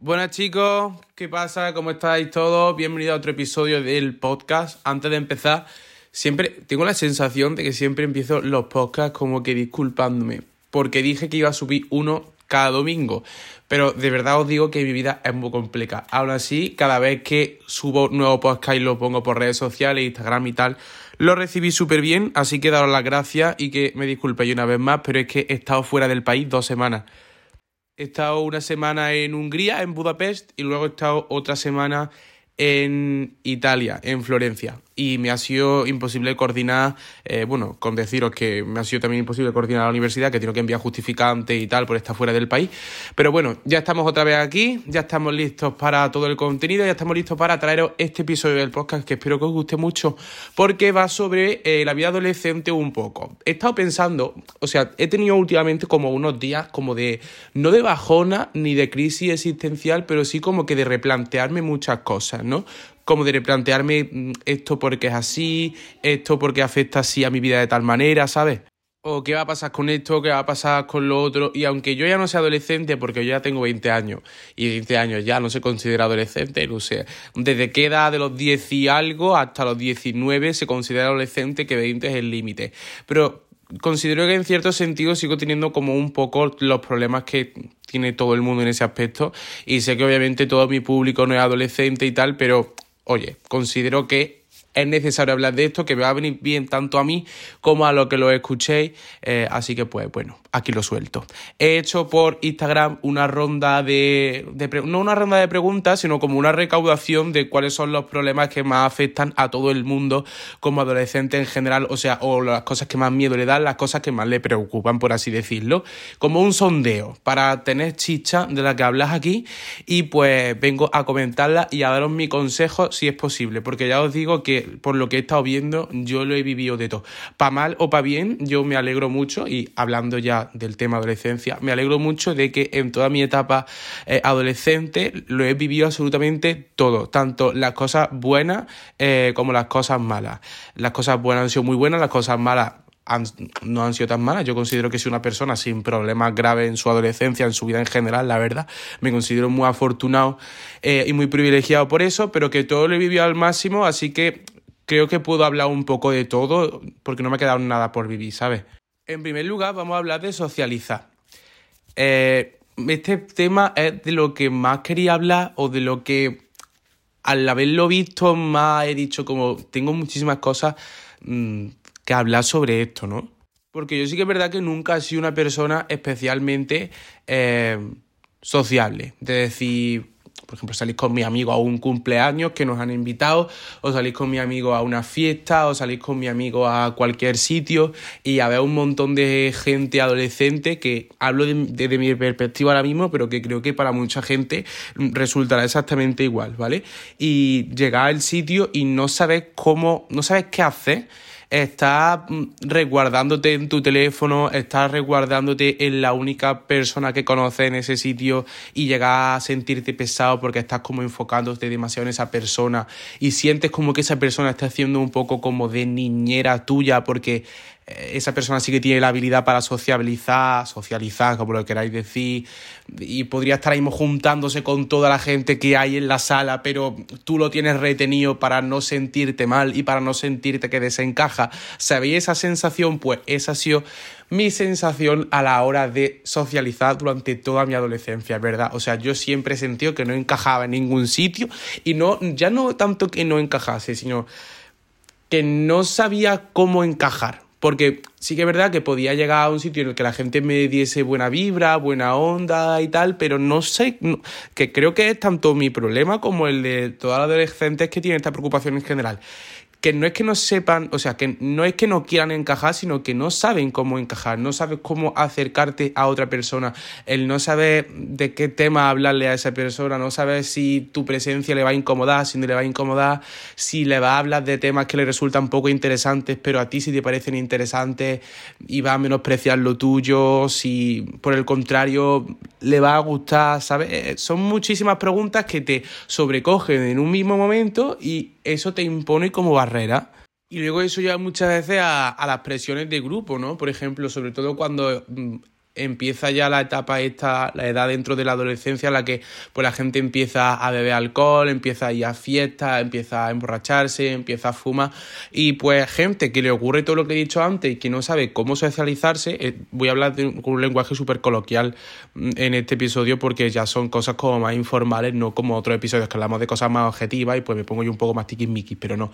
Buenas chicos, ¿qué pasa? ¿Cómo estáis todos? Bienvenidos a otro episodio del podcast. Antes de empezar, siempre tengo la sensación de que siempre empiezo los podcasts como que disculpándome, porque dije que iba a subir uno cada domingo, pero de verdad os digo que mi vida es muy compleja. Aún así, cada vez que subo nuevo podcast y lo pongo por redes sociales, Instagram y tal, lo recibí súper bien, así que daros las gracias y que me disculpéis una vez más, pero es que he estado fuera del país dos semanas. He estado una semana en Hungría, en Budapest, y luego he estado otra semana en Italia, en Florencia y me ha sido imposible coordinar, eh, bueno, con deciros que me ha sido también imposible coordinar la universidad, que tengo que enviar justificantes y tal por estar fuera del país. Pero bueno, ya estamos otra vez aquí, ya estamos listos para todo el contenido, ya estamos listos para traeros este episodio del podcast que espero que os guste mucho, porque va sobre eh, la vida adolescente un poco. He estado pensando, o sea, he tenido últimamente como unos días como de, no de bajona ni de crisis existencial, pero sí como que de replantearme muchas cosas, ¿no? Como de replantearme mm, esto porque es así, esto porque afecta así a mi vida de tal manera, ¿sabes? O qué va a pasar con esto, qué va a pasar con lo otro. Y aunque yo ya no sea adolescente, porque yo ya tengo 20 años, y 20 años ya no se considera adolescente, no sé. Desde qué edad de los 10 y algo hasta los 19 se considera adolescente, que 20 es el límite. Pero considero que en cierto sentido sigo teniendo como un poco los problemas que tiene todo el mundo en ese aspecto. Y sé que obviamente todo mi público no es adolescente y tal, pero oye, considero que es necesario hablar de esto, que me va a venir bien tanto a mí como a lo que lo escuchéis. Eh, así que, pues bueno, aquí lo suelto. He hecho por Instagram una ronda de, no una ronda de preguntas, sino como una recaudación de cuáles son los problemas que más afectan a todo el mundo como adolescente en general, o sea, o las cosas que más miedo le dan, las cosas que más le preocupan, por así decirlo, como un sondeo para tener chicha de la que hablas aquí y pues vengo a comentarla y a daros mi consejo si es posible, porque ya os digo que por lo que he estado viendo, yo lo he vivido de todo. Pa' mal o pa' bien, yo me alegro mucho, y hablando ya del tema adolescencia, me alegro mucho de que en toda mi etapa eh, adolescente lo he vivido absolutamente todo, tanto las cosas buenas eh, como las cosas malas. Las cosas buenas han sido muy buenas, las cosas malas no han sido tan malas. Yo considero que soy una persona sin problemas graves en su adolescencia, en su vida en general, la verdad. Me considero muy afortunado eh, y muy privilegiado por eso, pero que todo lo he vivido al máximo, así que creo que puedo hablar un poco de todo porque no me ha quedado nada por vivir, ¿sabes? En primer lugar, vamos a hablar de socializar. Eh, este tema es de lo que más quería hablar o de lo que al haberlo visto más he dicho como tengo muchísimas cosas mm, que hablar sobre esto, ¿no? Porque yo sí que es verdad que nunca he sido una persona especialmente eh, sociable. De decir, por ejemplo, salís con mi amigo a un cumpleaños que nos han invitado, o salís con mi amigo a una fiesta, o salís con mi amigo a cualquier sitio y a ver un montón de gente adolescente que hablo desde de, mi perspectiva ahora mismo, pero que creo que para mucha gente resultará exactamente igual, ¿vale? Y llegar al sitio y no sabes cómo, no sabes qué hacer estás mm, resguardándote en tu teléfono, estás resguardándote en la única persona que conoces en ese sitio y llegas a sentirte pesado porque estás como enfocándote demasiado en esa persona. Y sientes como que esa persona está haciendo un poco como de niñera tuya porque esa persona sí que tiene la habilidad para sociabilizar, socializar, como lo queráis decir, y podría estar ahí juntándose con toda la gente que hay en la sala, pero tú lo tienes retenido para no sentirte mal y para no sentirte que desencaja. ¿Sabéis esa sensación? Pues esa ha sido mi sensación a la hora de socializar durante toda mi adolescencia, ¿verdad? O sea, yo siempre he sentido que no encajaba en ningún sitio y no, ya no tanto que no encajase, sino que no sabía cómo encajar porque sí que es verdad que podía llegar a un sitio en el que la gente me diese buena vibra, buena onda y tal, pero no sé, que creo que es tanto mi problema como el de todas las adolescentes que tienen esta preocupación en general que no es que no sepan, o sea, que no es que no quieran encajar, sino que no saben cómo encajar, no sabes cómo acercarte a otra persona, el no saber de qué tema hablarle a esa persona, no sabes si tu presencia le va a incomodar, si no le va a incomodar, si le va a hablar de temas que le resultan poco interesantes, pero a ti sí te parecen interesantes y va a menospreciar lo tuyo, si por el contrario le va a gustar, ¿sabes? Eh, son muchísimas preguntas que te sobrecogen en un mismo momento y eso te impone como barrera. Y luego eso lleva muchas veces a, las presiones de grupo, ¿no? Por ejemplo, sobre todo cuando mm, empieza ya la etapa esta, la edad dentro de la adolescencia, en la que pues la gente empieza a beber alcohol, empieza a ir a fiestas, empieza a emborracharse, empieza a fumar. Y pues gente que le ocurre todo lo que he dicho antes y que no sabe cómo socializarse, eh, voy a hablar de un, un lenguaje súper coloquial mm, en este episodio porque ya son cosas como más informales, no como otros episodios que hablamos de cosas más objetivas y pues me pongo yo un poco más tiquismiquis, pero no.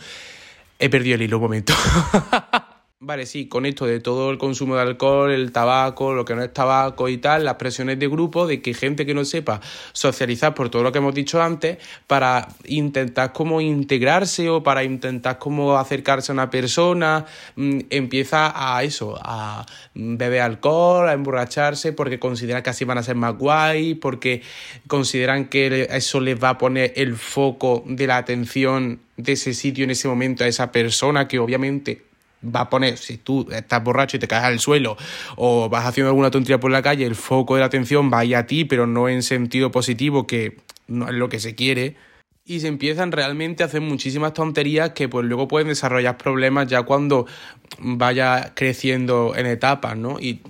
He perdido el hilo un momento. Vale, sí, con esto de todo el consumo de alcohol, el tabaco, lo que no es tabaco y tal, las presiones de grupo, de que gente que no sepa socializar por todo lo que hemos dicho antes, para intentar como integrarse o para intentar como acercarse a una persona, mm, empieza a eso, a beber alcohol, a emborracharse, porque consideran que así van a ser más guay, porque consideran que eso les va a poner el foco de la atención de ese sitio en ese momento a esa persona que obviamente va a poner, si tú estás borracho y te caes al suelo o vas haciendo alguna tontería por la calle, el foco de la atención va a ti, pero no en sentido positivo, que no es lo que se quiere. Y se empiezan realmente a hacer muchísimas tonterías que pues luego pueden desarrollar problemas ya cuando vaya creciendo en etapas, ¿no? Y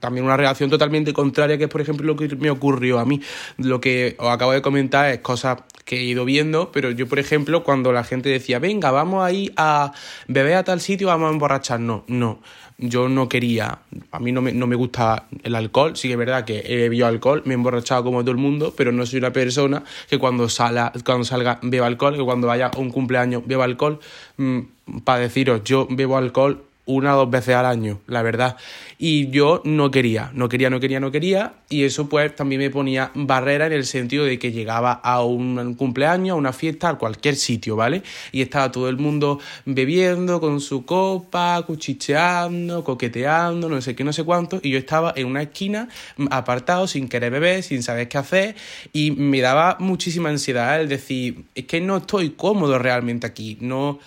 también una reacción totalmente contraria que es por ejemplo lo que me ocurrió a mí. Lo que os acabo de comentar es cosas que he ido viendo, pero yo, por ejemplo, cuando la gente decía, venga, vamos a ir a beber a tal sitio, vamos a emborracharnos, no, yo no quería, a mí no me, no me gusta el alcohol, sí que es verdad que he bebido alcohol, me he emborrachado como todo el mundo, pero no soy una persona que cuando, sala, cuando salga beba alcohol, que cuando vaya a un cumpleaños beba alcohol, mm, para deciros, yo bebo alcohol una o dos veces al año, la verdad. Y yo no quería, no quería, no quería, no quería. Y eso pues también me ponía barrera en el sentido de que llegaba a un cumpleaños, a una fiesta, a cualquier sitio, ¿vale? Y estaba todo el mundo bebiendo con su copa, cuchicheando, coqueteando, no sé qué, no sé cuánto. Y yo estaba en una esquina apartado, sin querer beber, sin saber qué hacer. Y me daba muchísima ansiedad el decir, es que no estoy cómodo realmente aquí, no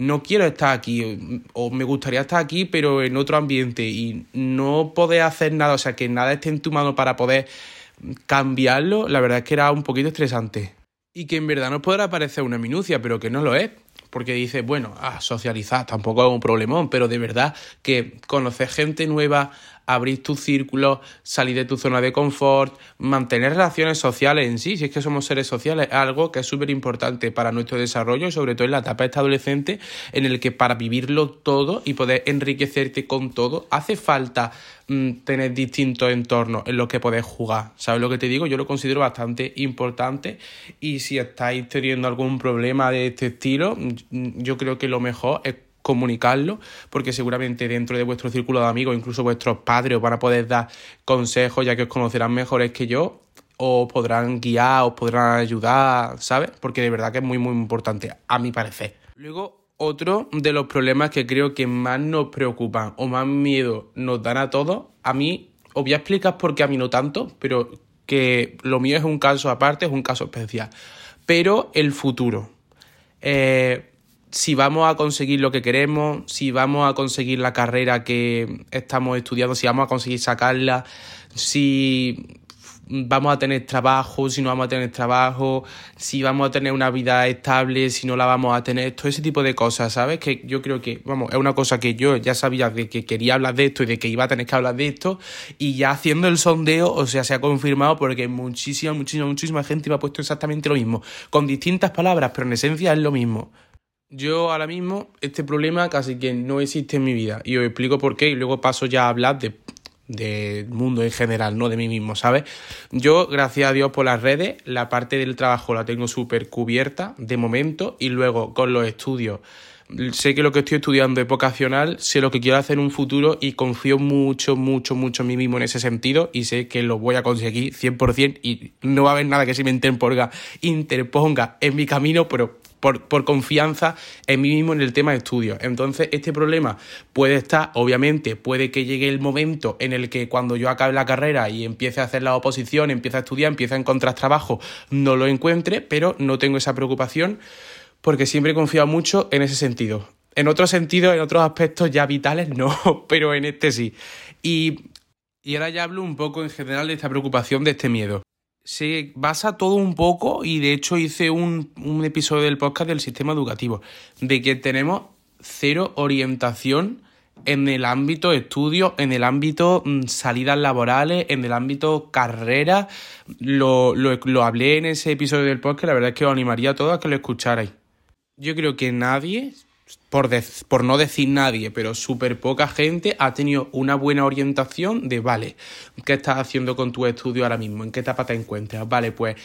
no quiero estar aquí o me gustaría estar aquí pero en otro ambiente y no poder hacer nada, o sea, que nada esté en tu mano para poder cambiarlo, la verdad es que era un poquito estresante. Y que en verdad nos podrá parecer una minucia, pero que no lo es. Porque dices, bueno, ah, socializar tampoco es un problemón, pero de verdad que conocer gente nueva, abrir tu círculo, salir de tu zona de confort, mantener relaciones sociales en sí, si es que somos seres sociales, es algo que es súper importante para nuestro desarrollo y sobre todo en la etapa esta adolescente en el que para vivirlo todo y poder enriquecerte con todo, hace falta mm, tener distintos entornos en los que poder jugar. ¿Sabes lo que te digo? Yo lo considero bastante importante y si estáis teniendo algún problema de este estilo, mm, yo creo que lo mejor es comunicarlo, porque seguramente dentro de vuestro círculo de amigos, incluso vuestros padres, os van a poder dar consejos, ya que os conocerán mejores que yo, o podrán guiar, os podrán ayudar, ¿sabes? Porque de verdad que es muy, muy importante, a mi parecer. Luego, otro de los problemas que creo que más nos preocupan o más miedo nos dan a todos, a mí, os voy a explicar por qué a mí no tanto, pero que lo mío es un caso aparte, es un caso especial. Pero el futuro. Eh, si vamos a conseguir lo que queremos, si vamos a conseguir la carrera que estamos estudiando, si vamos a conseguir sacarla, si vamos a tener trabajo, si no vamos a tener trabajo, si vamos a tener una vida estable, si no la vamos a tener, todo ese tipo de cosas, ¿sabes? Que yo creo que, vamos, es una cosa que yo ya sabía de que quería hablar de esto y de que iba a tener que hablar de esto, y ya haciendo el sondeo, o sea, se ha confirmado porque muchísima, muchísima, muchísima gente me ha puesto exactamente lo mismo, con distintas palabras, pero en esencia es lo mismo. Yo ahora mismo este problema casi que no existe en mi vida y os explico por qué y luego paso ya a hablar de del mundo en general, no de mí mismo, ¿sabes? Yo, gracias a Dios por las redes, la parte del trabajo la tengo súper cubierta de momento y luego con los estudios. Sé que lo que estoy estudiando es vocacional, sé lo que quiero hacer en un futuro y confío mucho, mucho, mucho en mí mismo en ese sentido y sé que lo voy a conseguir 100% y no va a haber nada que se me interponga, interponga en mi camino, pero por, por, confianza en mí mismo en el tema de estudios. Entonces, este problema puede estar, obviamente, puede que llegue el momento en el que cuando yo acabe la carrera y empiece a hacer la oposición, empiece a estudiar, empiece a encontrar trabajo, no lo encuentre, pero no tengo esa preocupación porque siempre he confiado mucho en ese sentido. En otros sentidos, en otros aspectos ya vitales, no, pero en este sí. Y, y ahora ya hablo un poco en general de esta preocupación, de este miedo se basa todo un poco, y de hecho hice un, un, episodio del podcast del sistema educativo, de que tenemos cero orientación en el ámbito estudio, en el ámbito mm, salidas laborales, en el ámbito carrera. Lo, lo, hablé en ese episodio del podcast, la verdad es que os animaría a todos a que lo escucharais. Yo creo que nadie, por, por no decir nadie, pero súper poca gente ha tenido una buena orientación de, vale, ¿qué estás haciendo con tu estudio ahora mismo? ¿En qué etapa te encuentras? Vale, pues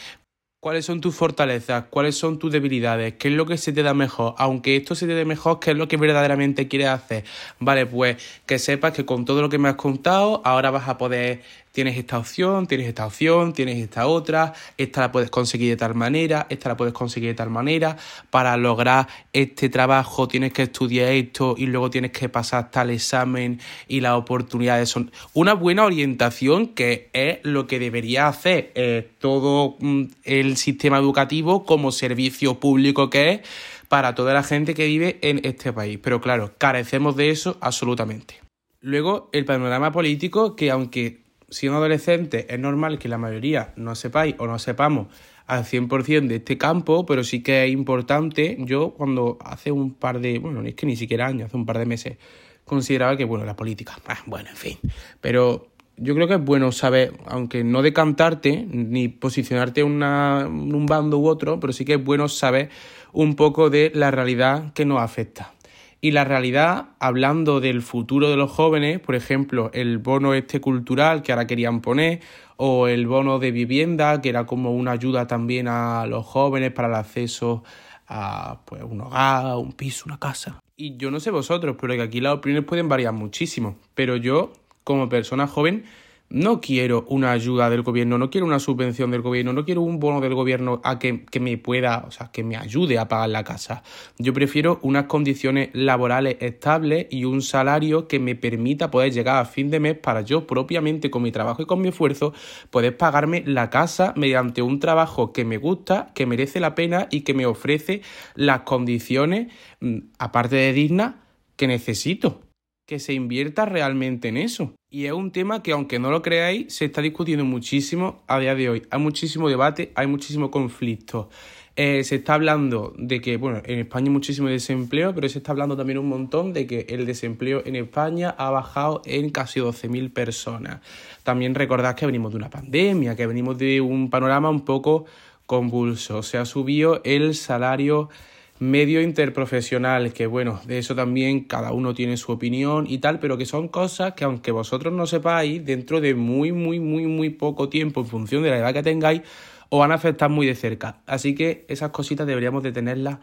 ¿Cuáles son tus fortalezas? ¿Cuáles son tus debilidades? ¿Qué es lo que se te da mejor? Aunque esto se te dé mejor, ¿qué es lo que verdaderamente quieres hacer? Vale, pues que sepas que con todo lo que me has contado, ahora vas a poder tienes esta opción, tienes esta opción, tienes esta otra, esta la puedes conseguir de tal manera, esta la puedes conseguir de tal manera, para lograr este trabajo tienes que estudiar esto y luego tienes que pasar tal examen y las oportunidades son una buena orientación que es lo que debería hacer eh, todo mm, el sistema educativo como servicio público que es para toda la gente que vive en este país. Pero claro, carecemos de eso absolutamente. Luego, el panorama político, que aunque siendo adolescente es normal que la mayoría no sepáis o no sepamos al 100% de este campo, pero sí que es importante. Yo cuando hace un par de, bueno, es que ni siquiera años, hace un par de meses, consideraba que, bueno, la política, ah, bueno, en fin, pero yo creo que es bueno saber, aunque no decantarte ni posicionarte en un bando u otro, pero sí que es bueno saber un poco de la realidad que nos afecta. Y la realidad, hablando del futuro de los jóvenes, por ejemplo, el bono este cultural que ahora querían poner, o el bono de vivienda, que era como una ayuda también a los jóvenes para el acceso a pues, un hogar, un piso, una casa. Y yo no sé vosotros, pero que aquí las opiniones pueden variar muchísimo. Pero yo, como persona joven, no quiero una ayuda del gobierno, no quiero una subvención del gobierno, no quiero un bono del gobierno a que, me pueda, o sea, que me ayude a pagar la casa. Yo prefiero unas condiciones laborales estables y un salario que me permita poder llegar a fin de mes para yo propiamente con mi trabajo y con mi esfuerzo poder pagarme la casa mediante un trabajo que me gusta, que merece la pena y que me ofrece las condiciones, mm, aparte de dignas, que necesito que se invierta realmente en eso. Y es un tema que, aunque no lo creáis, se está discutiendo muchísimo a día de hoy. Hay muchísimo debate, hay muchísimo conflicto. Eh, se está hablando de que, bueno, en España hay muchísimo desempleo, pero se está hablando también un montón de que el desempleo en España ha bajado en casi 12.000 personas. También recordad que venimos de una pandemia, que venimos de un panorama un poco convulso. Se ha subido el salario medio interprofesional, que bueno, de eso también cada uno tiene su opinión y tal, pero que son cosas que aunque vosotros no sepáis, dentro de muy, muy, muy, muy poco tiempo, en función de la edad que tengáis, os van a afectar muy de cerca. Así que esas cositas deberíamos de tenerlas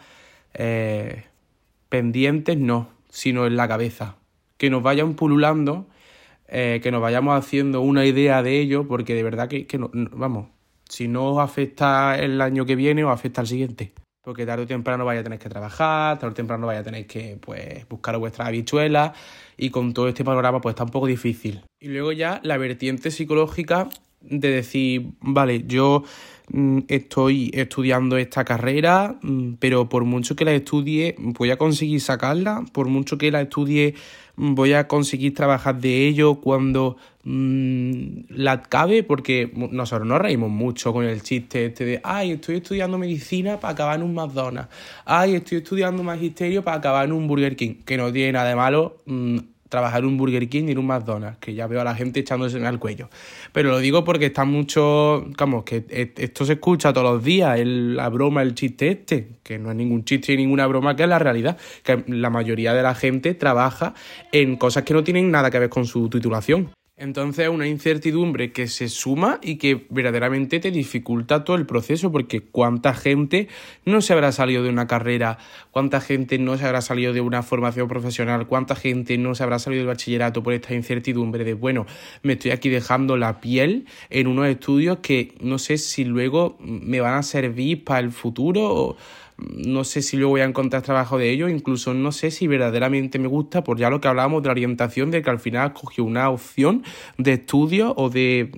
eh, pendientes, no, sino en la cabeza. Que nos vayan pululando, eh, que nos vayamos haciendo una idea de ello, porque de verdad que, que no, vamos, si no os afecta el año que viene, os afecta el siguiente porque tarde o temprano vaya a tener que trabajar, tarde o temprano vaya a tener que pues, buscar vuestras habichuelas y con todo este panorama pues está un poco difícil. Y luego ya la vertiente psicológica de decir, vale, yo estoy estudiando esta carrera, mm, pero por mucho que la estudie, voy a conseguir sacarla, por mucho que la estudie, mm, voy a conseguir trabajar de ello cuando la acabe, porque nosotros nos reímos mucho con el chiste este de, ay, estoy estudiando medicina para acabar en un McDonald's, ay, estoy estudiando magisterio para acabar en un Burger King, que no tiene nada de malo trabajar en un Burger King y en un McDonald's, que ya veo a la gente echándose al cuello. Pero lo digo porque está mucho, vamos, que e, esto se escucha todos los días, la broma, el chiste este, que no es ningún chiste ni ninguna broma, que es la realidad, que la mayoría de la gente trabaja en cosas que no tienen nada que ver con su titulación. Entonces, una incertidumbre que se suma y que verdaderamente te dificulta todo el proceso, porque cuánta gente no se habrá salido de una carrera, cuánta gente no se habrá salido de una formación profesional, cuánta gente no se habrá salido del bachillerato por esta incertidumbre de, bueno, me estoy aquí dejando la piel en unos estudios que no sé si luego me van a servir para el futuro o no sé si luego voy a encontrar trabajo de ello, incluso no sé si verdaderamente me gusta, por ya lo que hablábamos de la orientación, de que al final cogió una opción de estudio o de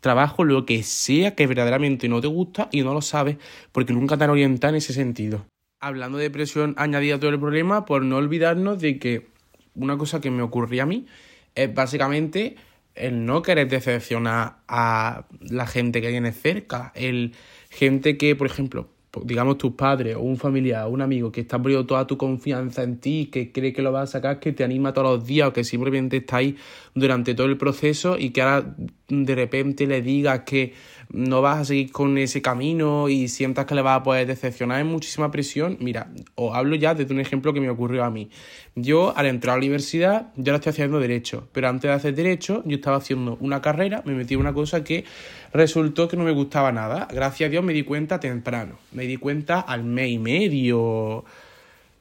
trabajo, lo que sea que verdaderamente no te gusta y no lo sabes porque nunca te han orientado en ese sentido. Hablando de presión añadida a todo el problema, por no olvidarnos de que una cosa que me ocurría a mí es básicamente el no querer decepcionar a la gente que viene cerca, el gente que, por ejemplo, digamos, tus padres o un familiar o un amigo que está poniendo toda tu confianza en ti, que cree que lo vas a sacar, que te anima todos los días o que simplemente está ahí durante todo el proceso y que ahora de repente le digas que no vas a seguir con ese camino y sientas que le vas a poder decepcionar, es muchísima presión. Mira, os hablo ya desde un ejemplo que me ocurrió a mí. Yo, al entrar a la universidad, ya lo estoy haciendo derecho, pero antes de hacer derecho, yo estaba haciendo una carrera, me metí en una cosa que resultó que no me gustaba nada. Gracias a Dios me di cuenta temprano. Me di cuenta al mes y medio.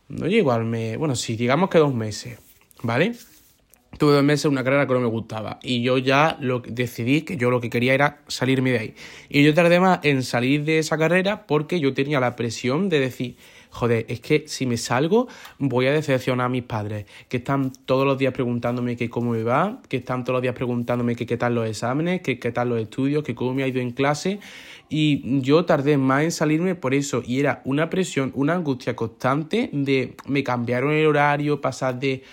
No llego al mes. Bueno, sí, digamos que dos meses. ¿Vale? Tuve dos meses una carrera que no me gustaba. Y yo ya lo decidí que yo lo que quería era salirme de ahí. Y yo tardé más en salir de esa carrera porque yo tenía la presión de decir joder, es que si me salgo voy a decepcionar a mis padres, que están todos los días preguntándome que cómo me va, que están todos los días preguntándome que qué tal los exámenes, que qué tal los estudios, que cómo me ha ido en clase. Y yo tardé más en salirme por eso. Y era una presión, una angustia constante de me cambiaron el horario, pasar de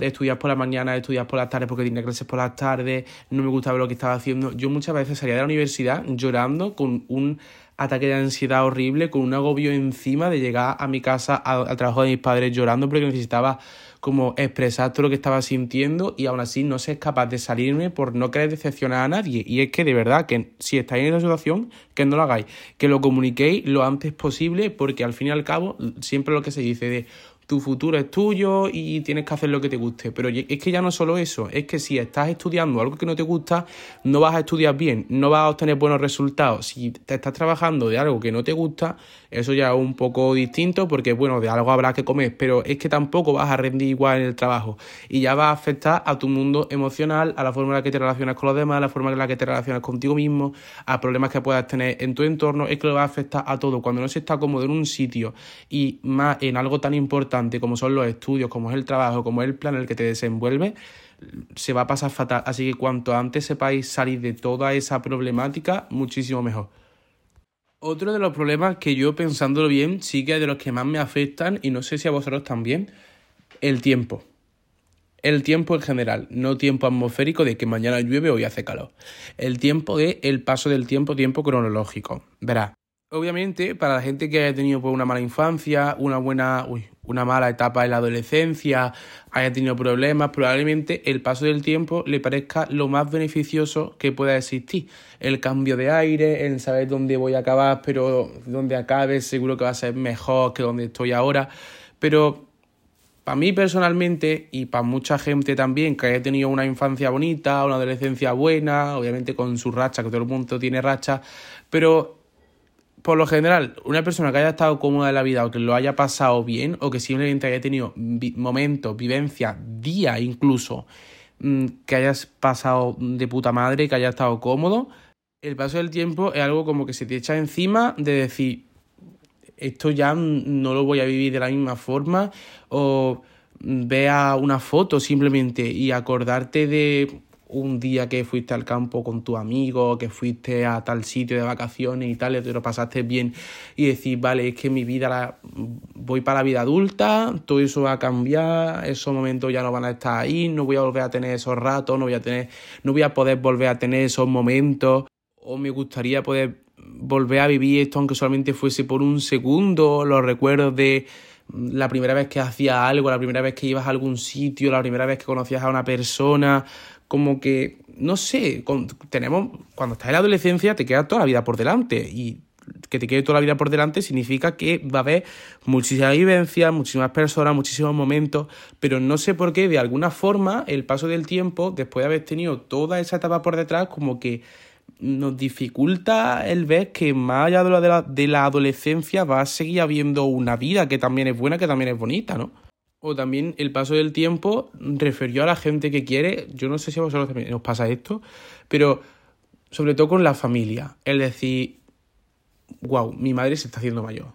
estudiar por la mañana, estudiar por las tardes porque tenía clases por las tardes, no me gustaba lo que estaba haciendo. Yo muchas veces salía de la universidad llorando con un ataque de ansiedad horrible, con un agobio encima de llegar a mi casa al, trabajo de mis padres llorando porque necesitaba como expresar todo lo que estaba sintiendo y aún así no sé capaz de salirme por no querer decepcionar a nadie. Y es que de verdad que si estáis en esa situación, que no lo hagáis, que lo comuniquéis lo antes posible porque al fin y al cabo siempre lo que se dice de tu futuro es tuyo y tienes que hacer lo que te guste. Pero es que ya no solo eso, es que si estás estudiando algo que no te gusta, no vas a estudiar bien, no vas a obtener buenos resultados. Si te estás trabajando de algo que no te gusta, eso ya es un poco distinto porque, bueno, de algo habrá que comer, pero es que tampoco vas a rendir igual en el trabajo y ya va a afectar a tu mundo emocional, a la forma en la que te relacionas con los demás, a la forma en la que te relacionas contigo mismo, a problemas que puedas tener en tu entorno, es que lo va a afectar a todo. Cuando no se está cómodo en un sitio y más en algo tan importante, como son los estudios, como es el trabajo, como es el plan en el que te desenvuelves, se va a pasar fatal. Así que cuanto antes sepáis salir de toda esa problemática, muchísimo mejor. Otro de los problemas que yo pensándolo bien, sí que es de los que más me afectan, y no sé si a vosotros también, el tiempo. El tiempo en general, no tiempo atmosférico de que mañana llueve o hoy hace calor. El tiempo de el paso del tiempo, tiempo cronológico. Verá, obviamente para la gente que haya tenido pues, una mala infancia, una buena, uy, una mala etapa en la adolescencia, haya tenido problemas, probablemente el paso del tiempo le parezca lo más beneficioso que pueda existir. El cambio de aire, el saber dónde voy a acabar, pero donde acabe seguro que va a ser mejor que donde estoy ahora. Pero para mí personalmente y para mucha gente también que haya tenido una infancia bonita, una adolescencia buena, obviamente con su racha, que todo el mundo tiene racha, pero por lo general, una persona que haya estado cómoda en la vida o que lo haya pasado bien o que simplemente haya tenido momentos, vivencias, días incluso, mm, que hayas pasado de puta madre, que haya estado cómodo, el paso del tiempo es algo como que se te echa encima de decir, esto ya no lo voy a vivir de la misma forma o vea una foto simplemente y acordarte de un día que fuiste al campo con tu amigo, que fuiste a tal sitio de vacaciones y tal, y te lo pasaste bien y decir, vale, es que mi vida la, voy para la vida adulta, todo eso va a cambiar, esos momentos ya no van a estar ahí, no voy a volver a tener esos ratos, no voy a tener, no voy a poder volver a tener esos momentos, o me gustaría poder volver a vivir esto aunque solamente fuese por un segundo, los recuerdos de la primera vez que hacías algo, la primera vez que ibas a algún sitio, la primera vez que conocías a una persona, como que, no sé, tenemos, cuando estás en la adolescencia te queda toda la vida por delante y que te quede toda la vida por delante significa que va a haber muchísimas vivencias, muchísimas personas, muchísimos momentos, pero no sé por qué, de alguna forma, el paso del tiempo, después de haber tenido toda esa etapa por detrás, como que nos dificulta el ver que más allá de la, de la adolescencia va a seguir habiendo una vida que también es buena, que también es bonita, ¿no? o también el paso del tiempo refirió a la gente que quiere, yo no sé si a vosotros también os pasa esto, pero sobre todo con la familia, es decir, wow, mi madre se está haciendo mayor,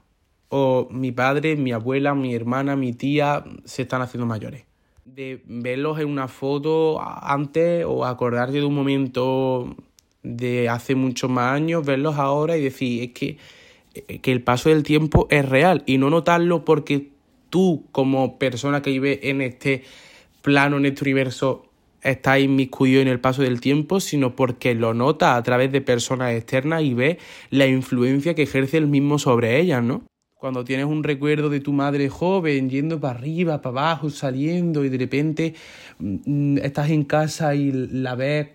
o mi padre, mi abuela, mi hermana, mi tía se están haciendo mayores. De verlos en una foto antes o acordarte de un momento de hace muchos más años, verlos ahora y decir, es que, que el paso del tiempo es real y no notarlo porque tú como persona que vive en este plano, en este universo, está inmiscuido en el paso del tiempo, sino porque lo nota a través de personas externas y ve la influencia que ejerce el mismo sobre ellas, ¿no? Cuando tienes un recuerdo de tu madre joven yendo para arriba, para abajo, saliendo y de repente mm, estás en casa y la ves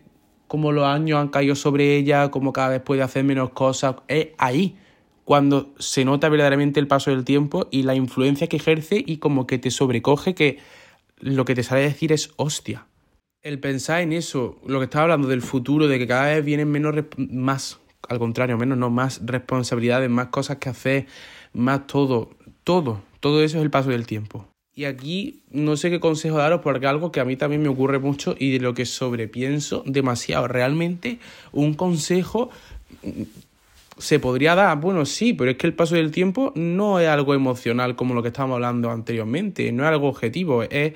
como los años han caído sobre ella, como cada vez puede hacer menos cosas, es ahí cuando se nota verdaderamente el paso del tiempo y la influencia que ejerce y como que te sobrecoge que lo que te sale a decir es hostia. El pensar en eso, lo que estaba hablando del futuro, de que cada vez vienen menos, más, al contrario, menos, no, más responsabilidades, más cosas que hacer, más todo, todo, todo eso es el paso del tiempo. Y aquí no sé qué consejo daros porque algo que a mí también me ocurre mucho y de lo que sobrepienso demasiado. Realmente un consejo se podría dar, bueno, sí, pero es que el paso del tiempo no es algo emocional como lo que estábamos hablando anteriormente, no es algo objetivo, es,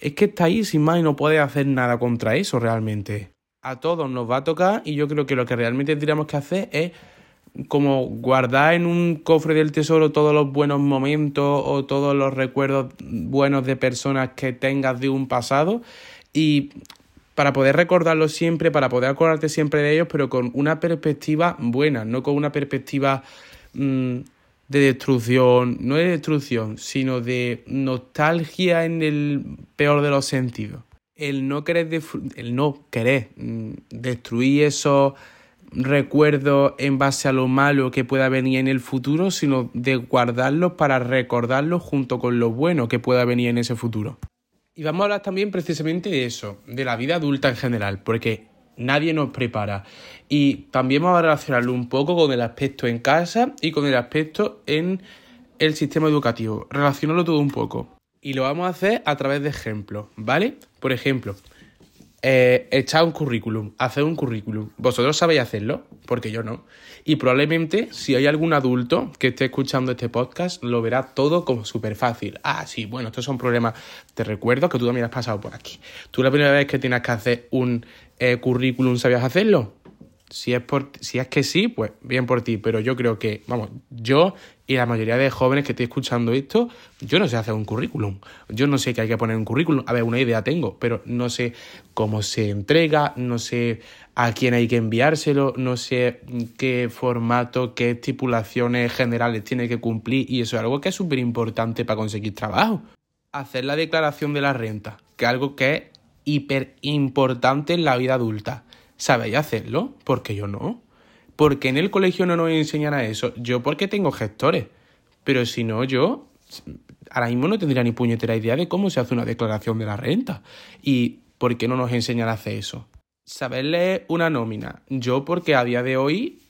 es que está ahí sin más y no puedes hacer nada contra eso realmente. A todos nos va a tocar y yo creo que lo que realmente tendríamos que hacer es como guardar en un cofre del tesoro todos los buenos momentos o todos los recuerdos buenos de personas que tengas de un pasado y para poder recordarlos siempre, para poder acordarte siempre de ellos, pero con una perspectiva buena, no con una perspectiva mm, de destrucción, no de destrucción, sino de nostalgia en el peor de los sentidos. El no querer, el no querer mm, destruir esos recuerdos en base a lo malo que pueda venir en el futuro, sino de guardarlos para recordarlos junto con lo bueno que pueda venir en ese futuro. Y vamos a hablar también precisamente de eso, de la vida adulta en general, porque nadie nos prepara. Y también vamos a relacionarlo un poco con el aspecto en casa y con el aspecto en el sistema educativo. Relacionarlo todo un poco. Y lo vamos a hacer a través de ejemplos, ¿vale? Por ejemplo, eh, echar un currículum, hacer un currículum. Vosotros sabéis hacerlo, porque yo no. Y probablemente si hay algún adulto que esté escuchando este podcast, lo verá todo como súper fácil. Ah, sí, bueno, estos son problemas. Te recuerdo que tú también has pasado por aquí. Tú la primera vez que tienes que hacer un eh, currículum, ¿sabías hacerlo? Si es, por, si es que sí, pues bien por ti. Pero yo creo que, vamos, yo y la mayoría de jóvenes que estoy escuchando esto, yo no sé hacer un currículum. Yo no sé qué hay que poner en un currículum. A ver, una idea tengo, pero no sé cómo se entrega, no sé a quién hay que enviárselo, no sé qué formato, qué estipulaciones generales tiene que cumplir. Y eso es algo que es súper importante para conseguir trabajo. Hacer la declaración de la renta, que es algo que es hiper importante en la vida adulta ¿Sabéis hacerlo? Porque yo no. Porque en el colegio no nos enseñan a eso. Yo porque tengo gestores. Pero si no, yo ahora mismo no tendría ni puñetera idea de cómo se hace una declaración de la renta. ¿Y por qué no nos enseñan a hacer eso? Saber leer una nómina. Yo porque a día de hoy,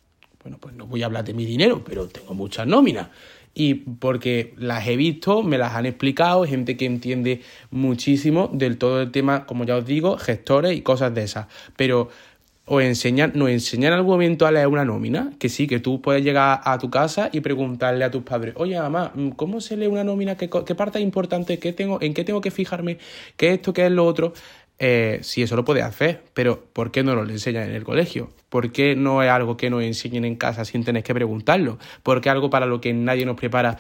bueno, pues no voy a hablar de mi dinero, pero tengo muchas nóminas y porque las he visto, me las han explicado, gente que entiende muchísimo del todo el tema, como ya os digo, gestores y cosas de esas. Pero o enseñan, nos enseñan en algún momento a leer una nómina, que sí, que tú puedes llegar a tu casa y preguntarle a tus padres, oye mamá, ¿cómo se lee una nómina? ¿Qué, parte es importante? ¿Qué tengo, ¿En qué tengo que fijarme? ¿Qué es esto? ¿Qué es lo otro? Eh, sí, eso lo puede hacer, pero ¿por qué no lo enseñan en el colegio? ¿Por qué no es algo que nos enseñen en casa sin tener que preguntarlo? ¿Por qué algo para lo que nadie nos prepara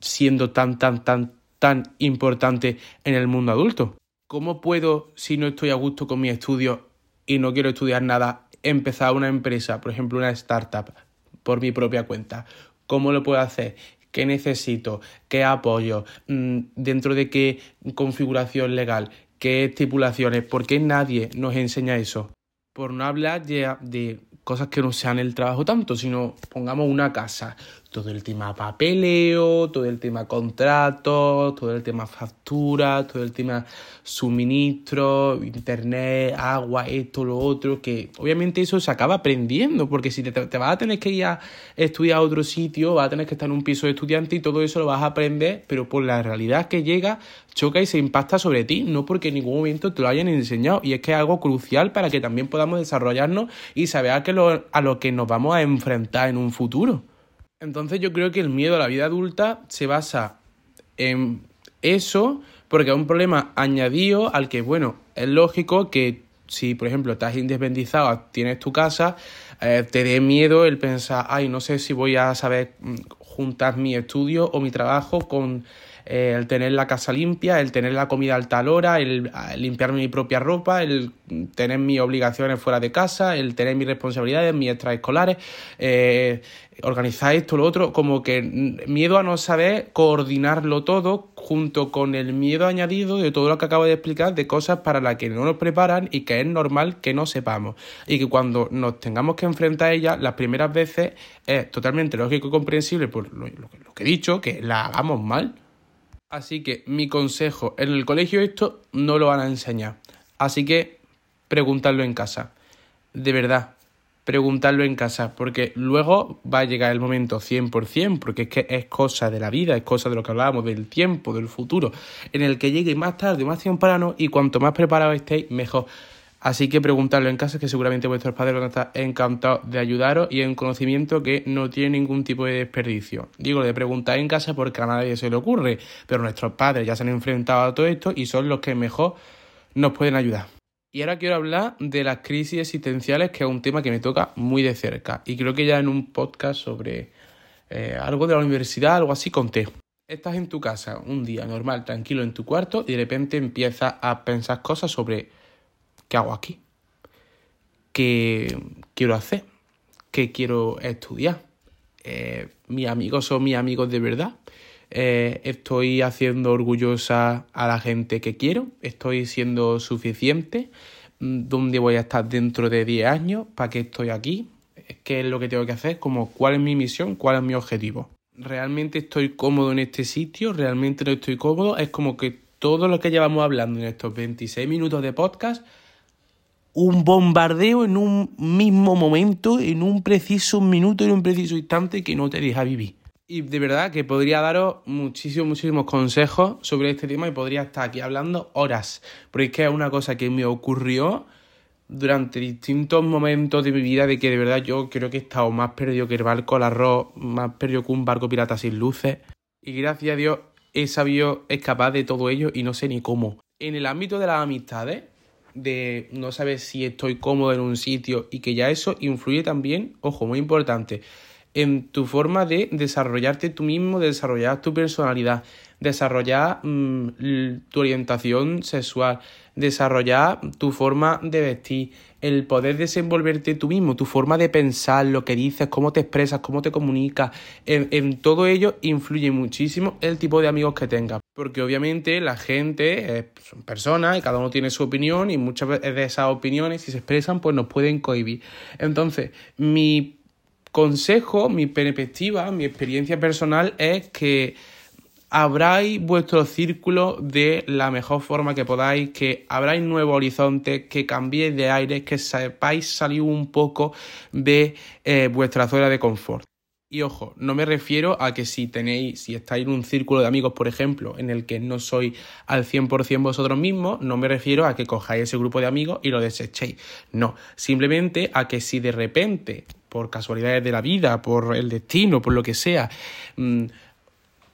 siendo tan, tan, tan, tan importante en el mundo adulto? ¿Cómo puedo, si no estoy a gusto con mi estudio, y no quiero estudiar nada, empezar una empresa, por ejemplo una startup, por mi propia cuenta. ¿Cómo lo puedo hacer? ¿Qué necesito? ¿Qué apoyo? Mm, ¿Dentro de qué configuración legal? ¿Qué estipulaciones? ¿Por qué nadie nos enseña eso? Por no hablar ya de cosas que no sean el trabajo tanto, sino pongamos una casa, todo el tema papeleo, todo el tema contratos, todo el tema factura, todo el tema suministro, internet, agua, esto, lo otro, que obviamente eso se acaba aprendiendo, porque si te, te, vas a tener que ir a estudiar a otro sitio, vas a tener que estar en un piso de estudiante y todo eso lo vas a aprender, pero por la realidad que llega, choca y se impacta sobre ti, no porque en ningún momento te lo hayan enseñado, y es que es algo crucial para que también podamos desarrollarnos y saber a, que lo, a lo que nos vamos a enfrentar en un futuro. Entonces yo creo que el miedo a la vida adulta se basa en eso, porque es un problema añadido al que, bueno, es lógico que si, por ejemplo, estás independizado, tienes tu casa, eh, te dé miedo el pensar, ay, no sé si voy a saber mm, juntar mi estudio o mi trabajo con eh, el tener la casa limpia, el tener la comida a alta hora, el, limpiarme mi propia ropa, el tener mis obligaciones fuera de casa, el tener mis responsabilidades, mis extraescolares, eh, organizar esto, lo otro, como que miedo a no saber coordinarlo todo junto con el miedo añadido de todo lo que acabo de explicar de cosas para las que no nos preparan y que es normal que no sepamos y que cuando nos tengamos que enfrentar a ellas las primeras veces es totalmente lógico y comprensible por lo, que he dicho, que la hagamos mal. Así que mi consejo, en el colegio esto no lo van a enseñar. Así que preguntarlo en casa. De verdad, preguntarlo en casa, porque luego va a llegar el momento 100%, porque es que es cosa de la vida, es cosa de lo que hablábamos, del tiempo, del futuro, en el que llegue más tarde, más temprano, y cuanto más preparado estéis, mejor. Así que preguntarlo en casa, que seguramente vuestros padres van a estar encantados de ayudaros y en conocimiento que no tiene ningún tipo de desperdicio. Digo de preguntar en casa porque a nadie se le ocurre, pero nuestros padres ya se han enfrentado a todo esto y son los que mejor nos pueden ayudar. Y ahora quiero hablar de las crisis existenciales, que es un tema que me toca muy de cerca. Y creo que ya en un podcast sobre eh, algo de la universidad, algo así, conté. Estás en tu casa un día normal, tranquilo en tu cuarto, y de repente empiezas a pensar cosas sobre ¿qué hago aquí? ¿Qué quiero hacer? ¿Qué quiero estudiar? Eh, ¿Mis amigos son mis amigos de verdad? Eh, estoy haciendo orgullosa a la gente que quiero, estoy siendo suficiente, mm, dónde voy a estar dentro de 10 años, para qué estoy aquí, qué es lo que tengo que hacer, como cuál es mi misión, cuál es mi objetivo. ¿Realmente estoy cómodo en este sitio? ¿Realmente no estoy cómodo? Es como que todo lo que llevamos hablando en estos 26 minutos de podcast, un bombardeo en un mismo momento, en un preciso minuto, en un preciso instante que no te deja vivir. Y de verdad que podría daros muchísimos, muchísimos consejos sobre este tema y podría estar aquí hablando horas. Porque es que es una cosa que me ocurrió durante distintos momentos de mi vida de que de verdad yo creo que he estado más perdido que el barco al arroz, más perdido que un barco pirata sin luces. Y gracias a Dios he sabido escapar de todo ello y no sé ni cómo. En el ámbito de las amistades, de no saber si estoy cómodo en un sitio y que ya eso influye también, ojo, muy importante, en tu forma de desarrollarte tú mismo, de desarrollar tu personalidad, desarrollar mm, tu orientación sexual, desarrollar tu forma de vestir, el poder desenvolverte tú mismo, tu forma de pensar, lo que dices, cómo te expresas, cómo te comunicas, en, todo ello influye muchísimo el tipo de amigos que tengas. Porque obviamente la gente es persona y cada uno tiene su opinión y muchas de esas opiniones, si se expresan, pues nos pueden cohibir. Entonces, mi consejo, mi perspectiva, mi experiencia personal es que abráis vuestro círculo de la mejor forma que podáis, que abráis nuevos horizontes, que cambiéis de aire, que sepáis salir un poco de eh, vuestra zona de confort. Y ojo, no me refiero a que si tenéis, si estáis en un círculo de amigos, por ejemplo, en el que no sois al 100% vosotros mismos, no me refiero a que cojáis ese grupo de amigos y lo desechéis. No, simplemente a que si de repente, por casualidades de la vida, por el destino, por lo que sea, mm,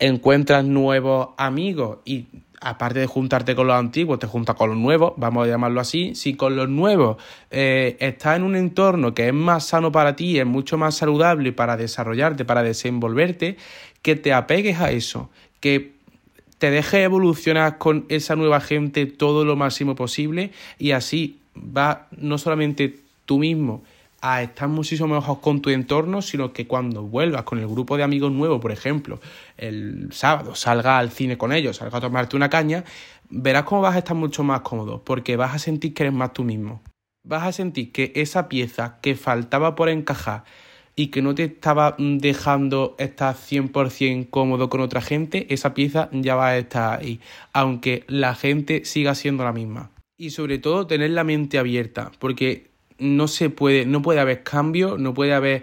encuentras nuevos amigos y aparte de juntarte con los antiguos, te juntas con los nuevos, vamos a llamarlo así, si con los nuevos eh, estás en un entorno que es más sano para ti, es mucho más saludable para desarrollarte, para desenvolverte, que te apegues a eso, que te dejes evolucionar con esa nueva gente todo lo máximo posible y así va no solamente tú mismo, a estar muchísimo mejor con tu entorno, sino que cuando vuelvas con el grupo de amigos nuevos, por ejemplo, el sábado salga al cine con ellos, salga a tomarte una caña, verás cómo vas a estar mucho más cómodo, porque vas a sentir que eres más tú mismo. Vas a sentir que esa pieza que faltaba por encajar y que no te estaba dejando estar 100% cómodo con otra gente, esa pieza ya va a estar ahí, aunque la gente siga siendo la misma. Y sobre todo tener la mente abierta, porque no se puede, no puede haber cambio, no puede haber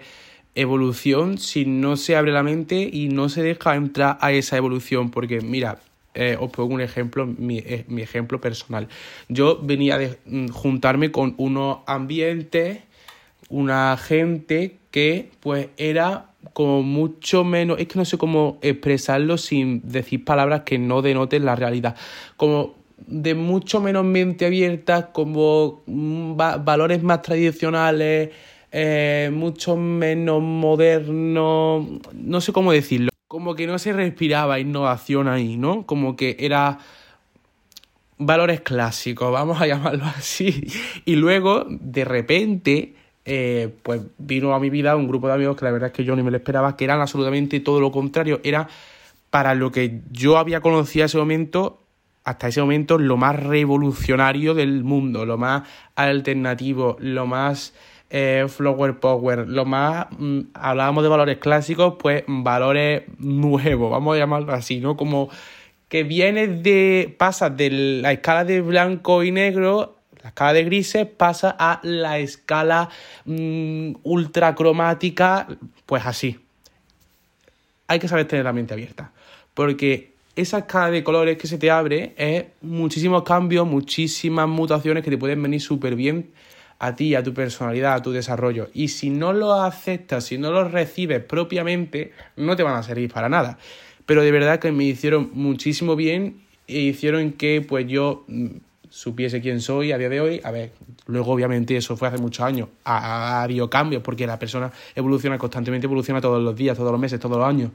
evolución si no se abre la mente y no se deja entrar a esa evolución. Porque, mira, eh, os pongo un ejemplo, mi, eh, mi, ejemplo personal. Yo venía de mm, juntarme con unos ambientes, una gente que pues era como mucho menos, es que no sé cómo expresarlo sin decir palabras que no denoten la realidad, como de mucho menos mente abierta, como valores más tradicionales, eh, mucho menos modernos, no sé cómo decirlo. como que no se respiraba innovación ahí, ¿no? Como que era valores clásicos, vamos a llamarlo así. Y luego, de repente, eh, pues vino a mi vida un grupo de amigos que la verdad es que yo ni me lo esperaba, que eran absolutamente todo lo contrario. Era para lo que yo había conocido ese momento, hasta ese momento, lo más revolucionario del mundo, lo más alternativo, lo más eh, flower power, lo más, mm, hablábamos de valores clásicos, pues valores nuevos, vamos a llamarlo así, ¿no? Como que viene de, pasa de la escala de blanco y negro, la escala de grises, pasa a la escala mm, ultracromática, pues así. Hay que saber tener la mente abierta, porque esa escala de colores que se te abre es muchísimos cambios, muchísimas mutaciones que te pueden venir súper bien a ti, a tu personalidad, a tu desarrollo. Y si no lo aceptas, si no lo recibes propiamente, no te van a servir para nada. Pero de verdad que me hicieron muchísimo bien e hicieron que pues yo mm, supiese quién soy a día de hoy. A ver, luego obviamente eso fue hace muchos años. Ha, ha habido cambios porque la persona evoluciona constantemente, evoluciona todos los días, todos los meses, todos los años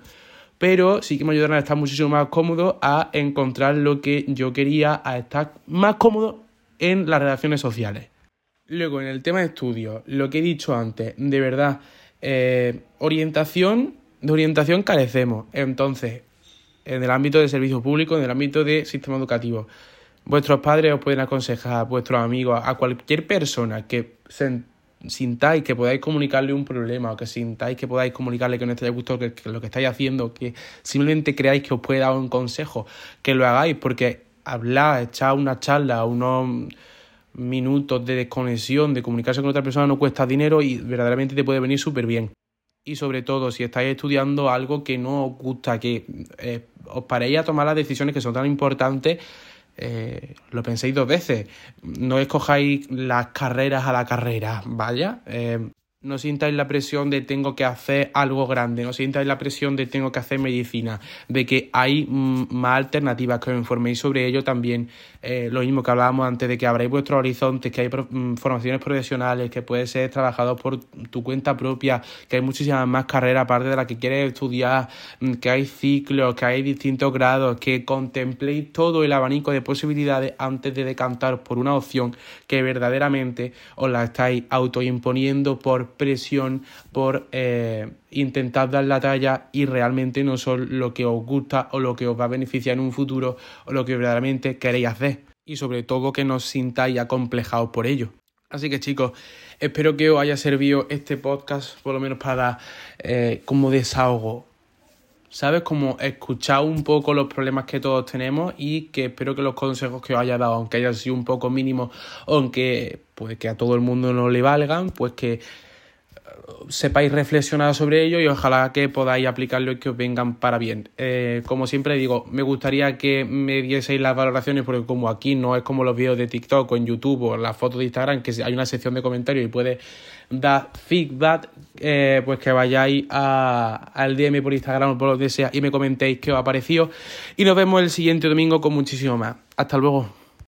pero sí que me ayudaron a estar muchísimo más cómodo, a encontrar lo que yo quería, a estar más cómodo en las relaciones sociales. Luego, en el tema de estudios, lo que he dicho antes, de verdad, eh, orientación, de orientación carecemos. Entonces, en el ámbito de servicio público, en el ámbito de sistema educativo, vuestros padres os pueden aconsejar, vuestros amigos, a cualquier persona que sintáis que podáis comunicarle un problema o que sintáis que podáis comunicarle que no estáis gusto que, que lo que estáis haciendo, que simplemente creáis que os puede dar un consejo, que lo hagáis, porque hablar, echar una charla, unos minutos de desconexión, de comunicarse con otra persona no cuesta dinero y verdaderamente te puede venir súper bien. Y sobre todo, si estáis estudiando algo que no os gusta, que eh, os paréis a tomar las decisiones que son tan importantes, eh, lo penséis dos veces. No escojáis las carreras a la carrera, vaya. Eh, no sintáis la presión de tengo que hacer algo grande, no sintáis la presión de tengo que hacer medicina, de que hay mm, más alternativas, que os informéis sobre ello también. Eh, lo mismo que hablábamos antes, de que abráis vuestros horizontes, que hay mm, formaciones profesionales, que puede ser trabajador por tu cuenta propia, que hay muchísimas más carreras aparte de la que quieres estudiar, mm, que hay ciclos, que hay distintos grados, que contempléis todo el abanico de posibilidades antes de decantar por una opción que verdaderamente os la estáis autoimponiendo por presión por eh, intentar dar la talla y realmente no son lo que os gusta o lo que os va a beneficiar en un futuro o lo que verdaderamente queréis hacer. Y sobre todo que no os sintáis acomplejados por ello. Así que chicos, espero que os haya servido este podcast, por lo menos para eh, como desahogo. ¿Sabes? Como escuchar un poco los problemas que todos tenemos y que espero que los consejos que os haya dado, aunque hayan sido un poco mínimos, aunque pues que a todo el mundo no le valgan, pues que sepáis reflexionar sobre ello y ojalá que podáis aplicarlo y que os vengan para bien. Eh, como siempre digo, me gustaría que me dieseis las valoraciones porque como aquí no es como los vídeos de TikTok o en YouTube o las fotos de Instagram que hay una sección de comentarios y puedes dar feedback, eh, pues que vayáis al DM por Instagram o por lo que sea y me comentéis qué os ha parecido y nos vemos el siguiente domingo con muchísimo más. Hasta luego.